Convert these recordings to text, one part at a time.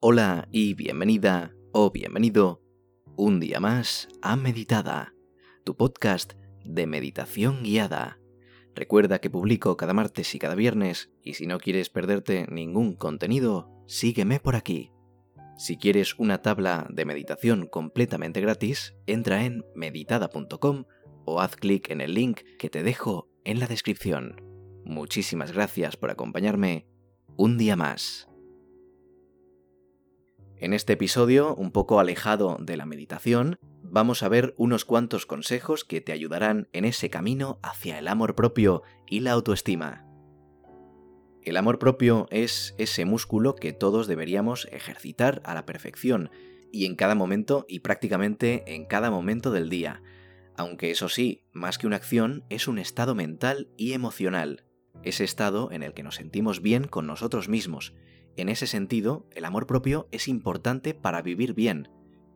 Hola y bienvenida o bienvenido un día más a Meditada, tu podcast de meditación guiada. Recuerda que publico cada martes y cada viernes y si no quieres perderte ningún contenido, sígueme por aquí. Si quieres una tabla de meditación completamente gratis, entra en meditada.com o haz clic en el link que te dejo en la descripción. Muchísimas gracias por acompañarme un día más. En este episodio, un poco alejado de la meditación, vamos a ver unos cuantos consejos que te ayudarán en ese camino hacia el amor propio y la autoestima. El amor propio es ese músculo que todos deberíamos ejercitar a la perfección, y en cada momento y prácticamente en cada momento del día, aunque eso sí, más que una acción, es un estado mental y emocional, ese estado en el que nos sentimos bien con nosotros mismos, en ese sentido, el amor propio es importante para vivir bien.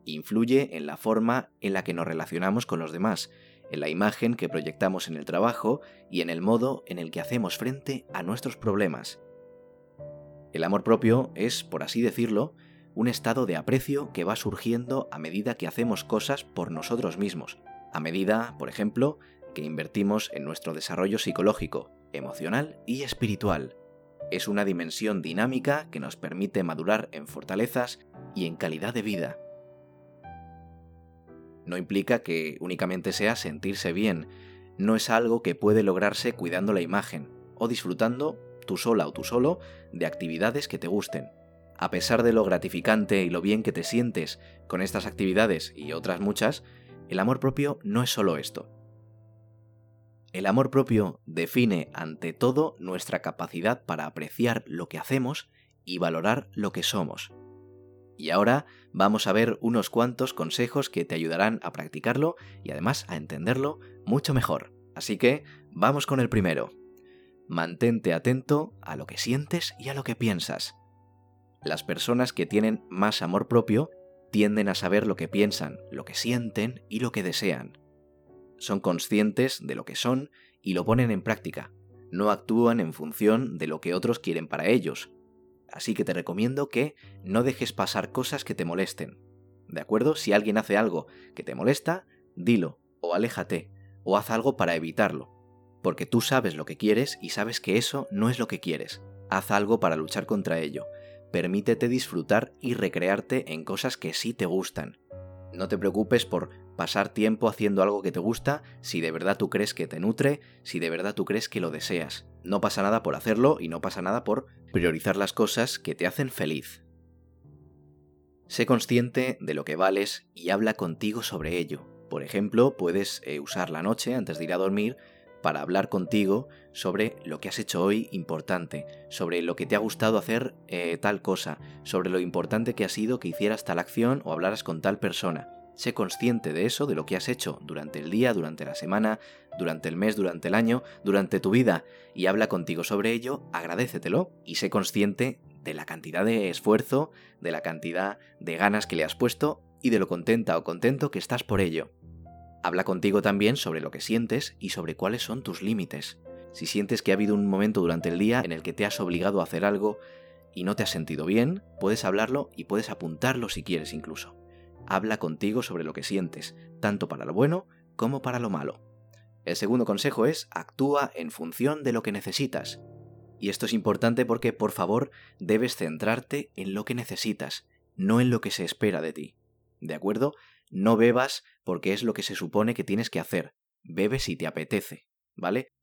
Influye en la forma en la que nos relacionamos con los demás, en la imagen que proyectamos en el trabajo y en el modo en el que hacemos frente a nuestros problemas. El amor propio es, por así decirlo, un estado de aprecio que va surgiendo a medida que hacemos cosas por nosotros mismos, a medida, por ejemplo, que invertimos en nuestro desarrollo psicológico, emocional y espiritual es una dimensión dinámica que nos permite madurar en fortalezas y en calidad de vida. No implica que únicamente sea sentirse bien, no es algo que puede lograrse cuidando la imagen o disfrutando, tú sola o tú solo, de actividades que te gusten. A pesar de lo gratificante y lo bien que te sientes con estas actividades y otras muchas, el amor propio no es solo esto. El amor propio define ante todo nuestra capacidad para apreciar lo que hacemos y valorar lo que somos. Y ahora vamos a ver unos cuantos consejos que te ayudarán a practicarlo y además a entenderlo mucho mejor. Así que vamos con el primero. Mantente atento a lo que sientes y a lo que piensas. Las personas que tienen más amor propio tienden a saber lo que piensan, lo que sienten y lo que desean son conscientes de lo que son y lo ponen en práctica. No actúan en función de lo que otros quieren para ellos. Así que te recomiendo que no dejes pasar cosas que te molesten. ¿De acuerdo? Si alguien hace algo que te molesta, dilo, o aléjate, o haz algo para evitarlo. Porque tú sabes lo que quieres y sabes que eso no es lo que quieres. Haz algo para luchar contra ello. Permítete disfrutar y recrearte en cosas que sí te gustan. No te preocupes por pasar tiempo haciendo algo que te gusta si de verdad tú crees que te nutre, si de verdad tú crees que lo deseas. No pasa nada por hacerlo y no pasa nada por priorizar las cosas que te hacen feliz. Sé consciente de lo que vales y habla contigo sobre ello. Por ejemplo, puedes eh, usar la noche antes de ir a dormir para hablar contigo sobre lo que has hecho hoy importante, sobre lo que te ha gustado hacer eh, tal cosa, sobre lo importante que ha sido que hicieras tal acción o hablaras con tal persona. Sé consciente de eso, de lo que has hecho durante el día, durante la semana, durante el mes, durante el año, durante tu vida, y habla contigo sobre ello, agradecetelo y sé consciente de la cantidad de esfuerzo, de la cantidad de ganas que le has puesto y de lo contenta o contento que estás por ello. Habla contigo también sobre lo que sientes y sobre cuáles son tus límites. Si sientes que ha habido un momento durante el día en el que te has obligado a hacer algo y no te has sentido bien, puedes hablarlo y puedes apuntarlo si quieres incluso. Habla contigo sobre lo que sientes, tanto para lo bueno como para lo malo. El segundo consejo es actúa en función de lo que necesitas. Y esto es importante porque, por favor, debes centrarte en lo que necesitas, no en lo que se espera de ti. ¿De acuerdo? No bebas porque es lo que se supone que tienes que hacer. Bebe si te apetece, ¿vale?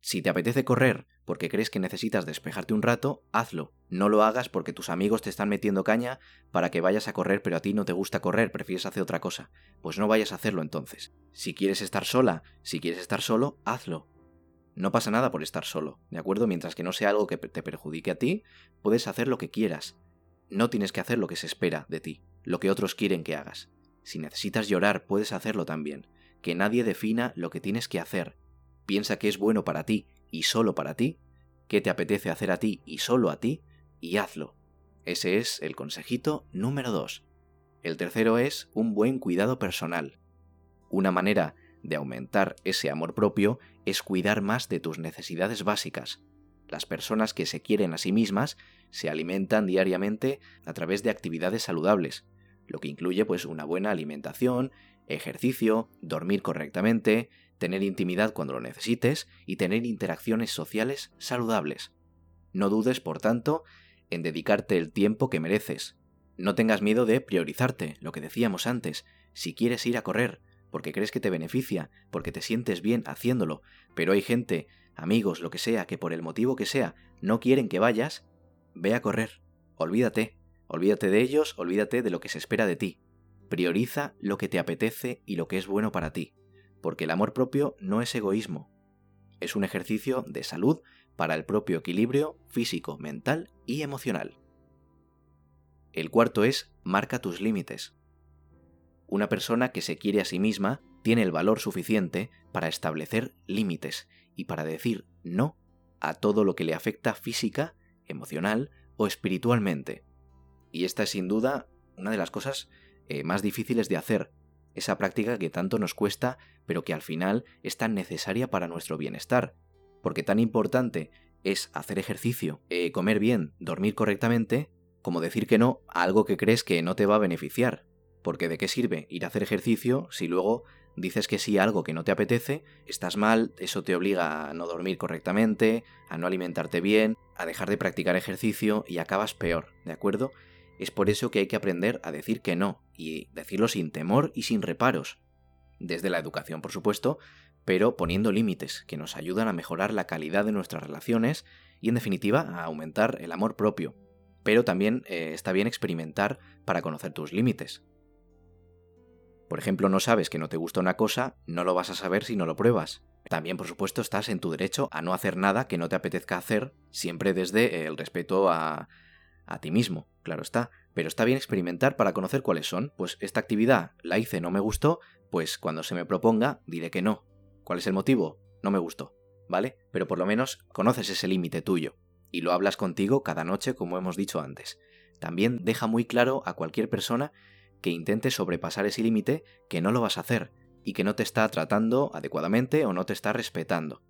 Si te apetece correr porque crees que necesitas despejarte un rato, hazlo. No lo hagas porque tus amigos te están metiendo caña para que vayas a correr pero a ti no te gusta correr, prefieres hacer otra cosa. Pues no vayas a hacerlo entonces. Si quieres estar sola, si quieres estar solo, hazlo. No pasa nada por estar solo, ¿de acuerdo? Mientras que no sea algo que te perjudique a ti, puedes hacer lo que quieras. No tienes que hacer lo que se espera de ti, lo que otros quieren que hagas. Si necesitas llorar, puedes hacerlo también. Que nadie defina lo que tienes que hacer. Piensa que es bueno para ti y solo para ti, que te apetece hacer a ti y solo a ti, y hazlo. Ese es el consejito número 2. El tercero es un buen cuidado personal. Una manera de aumentar ese amor propio es cuidar más de tus necesidades básicas. Las personas que se quieren a sí mismas se alimentan diariamente a través de actividades saludables, lo que incluye pues una buena alimentación, ejercicio, dormir correctamente, tener intimidad cuando lo necesites y tener interacciones sociales saludables. No dudes, por tanto, en dedicarte el tiempo que mereces. No tengas miedo de priorizarte, lo que decíamos antes. Si quieres ir a correr, porque crees que te beneficia, porque te sientes bien haciéndolo, pero hay gente, amigos, lo que sea, que por el motivo que sea, no quieren que vayas, ve a correr. Olvídate. Olvídate de ellos, olvídate de lo que se espera de ti. Prioriza lo que te apetece y lo que es bueno para ti, porque el amor propio no es egoísmo. Es un ejercicio de salud para el propio equilibrio físico, mental y emocional. El cuarto es marca tus límites. Una persona que se quiere a sí misma tiene el valor suficiente para establecer límites y para decir no a todo lo que le afecta física, emocional o espiritualmente. Y esta es sin duda una de las cosas eh, más difíciles de hacer, esa práctica que tanto nos cuesta, pero que al final es tan necesaria para nuestro bienestar, porque tan importante es hacer ejercicio, eh, comer bien, dormir correctamente, como decir que no a algo que crees que no te va a beneficiar. Porque de qué sirve ir a hacer ejercicio si luego dices que sí a algo que no te apetece, estás mal, eso te obliga a no dormir correctamente, a no alimentarte bien, a dejar de practicar ejercicio y acabas peor, ¿de acuerdo? Es por eso que hay que aprender a decir que no, y decirlo sin temor y sin reparos. Desde la educación, por supuesto, pero poniendo límites que nos ayudan a mejorar la calidad de nuestras relaciones y en definitiva a aumentar el amor propio. Pero también eh, está bien experimentar para conocer tus límites. Por ejemplo, no sabes que no te gusta una cosa, no lo vas a saber si no lo pruebas. También, por supuesto, estás en tu derecho a no hacer nada que no te apetezca hacer, siempre desde el respeto a, a ti mismo, claro está. Pero está bien experimentar para conocer cuáles son. Pues esta actividad la hice, no me gustó, pues cuando se me proponga diré que no, ¿Cuál es el motivo? No me gustó, ¿vale? Pero por lo menos conoces ese límite tuyo y lo hablas contigo cada noche como hemos dicho antes. También deja muy claro a cualquier persona que intente sobrepasar ese límite que no lo vas a hacer y que no te está tratando adecuadamente o no te está respetando.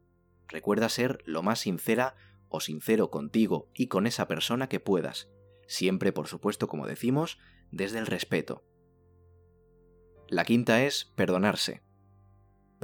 Recuerda ser lo más sincera o sincero contigo y con esa persona que puedas, siempre por supuesto como decimos, desde el respeto. La quinta es perdonarse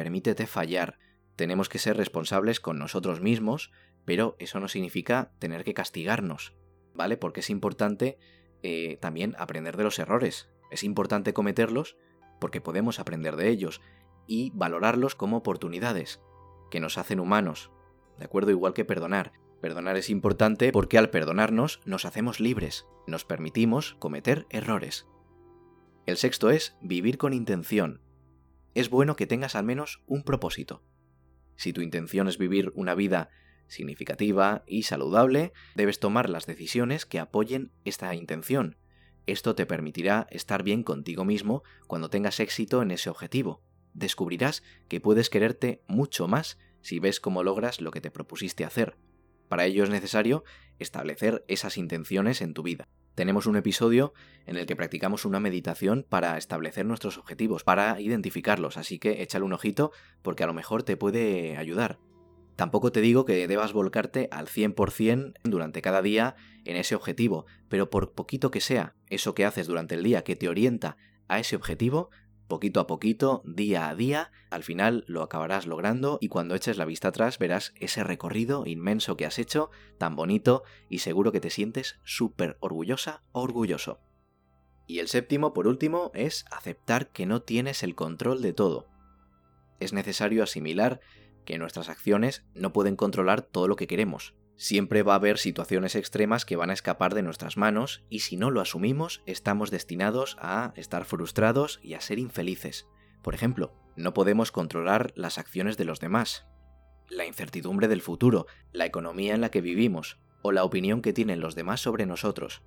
permítete fallar. Tenemos que ser responsables con nosotros mismos, pero eso no significa tener que castigarnos, ¿vale? Porque es importante eh, también aprender de los errores. Es importante cometerlos porque podemos aprender de ellos y valorarlos como oportunidades que nos hacen humanos. ¿De acuerdo? Igual que perdonar. Perdonar es importante porque al perdonarnos nos hacemos libres, nos permitimos cometer errores. El sexto es vivir con intención es bueno que tengas al menos un propósito. Si tu intención es vivir una vida significativa y saludable, debes tomar las decisiones que apoyen esta intención. Esto te permitirá estar bien contigo mismo cuando tengas éxito en ese objetivo. Descubrirás que puedes quererte mucho más si ves cómo logras lo que te propusiste hacer. Para ello es necesario establecer esas intenciones en tu vida tenemos un episodio en el que practicamos una meditación para establecer nuestros objetivos, para identificarlos, así que échale un ojito porque a lo mejor te puede ayudar. Tampoco te digo que debas volcarte al 100% durante cada día en ese objetivo, pero por poquito que sea, eso que haces durante el día que te orienta a ese objetivo, poquito a poquito, día a día, al final lo acabarás logrando y cuando eches la vista atrás verás ese recorrido inmenso que has hecho, tan bonito y seguro que te sientes súper orgullosa orgulloso. Y el séptimo, por último, es aceptar que no tienes el control de todo. Es necesario asimilar que nuestras acciones no pueden controlar todo lo que queremos, Siempre va a haber situaciones extremas que van a escapar de nuestras manos y si no lo asumimos estamos destinados a estar frustrados y a ser infelices. Por ejemplo, no podemos controlar las acciones de los demás, la incertidumbre del futuro, la economía en la que vivimos o la opinión que tienen los demás sobre nosotros.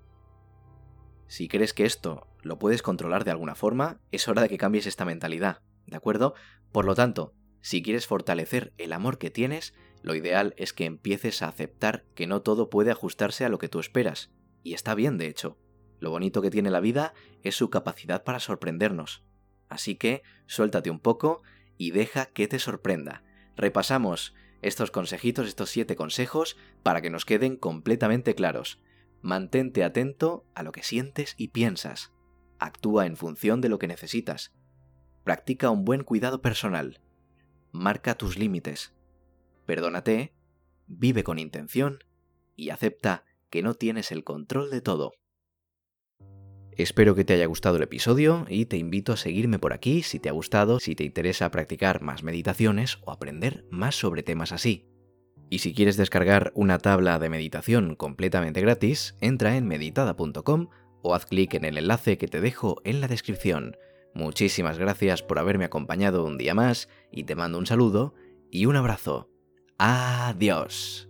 Si crees que esto lo puedes controlar de alguna forma, es hora de que cambies esta mentalidad, ¿de acuerdo? Por lo tanto, si quieres fortalecer el amor que tienes, lo ideal es que empieces a aceptar que no todo puede ajustarse a lo que tú esperas. Y está bien, de hecho. Lo bonito que tiene la vida es su capacidad para sorprendernos. Así que suéltate un poco y deja que te sorprenda. Repasamos estos consejitos, estos siete consejos, para que nos queden completamente claros. Mantente atento a lo que sientes y piensas. Actúa en función de lo que necesitas. Practica un buen cuidado personal. Marca tus límites. Perdónate, vive con intención y acepta que no tienes el control de todo. Espero que te haya gustado el episodio y te invito a seguirme por aquí si te ha gustado, si te interesa practicar más meditaciones o aprender más sobre temas así. Y si quieres descargar una tabla de meditación completamente gratis, entra en meditada.com o haz clic en el enlace que te dejo en la descripción. Muchísimas gracias por haberme acompañado un día más y te mando un saludo y un abrazo. Adiós.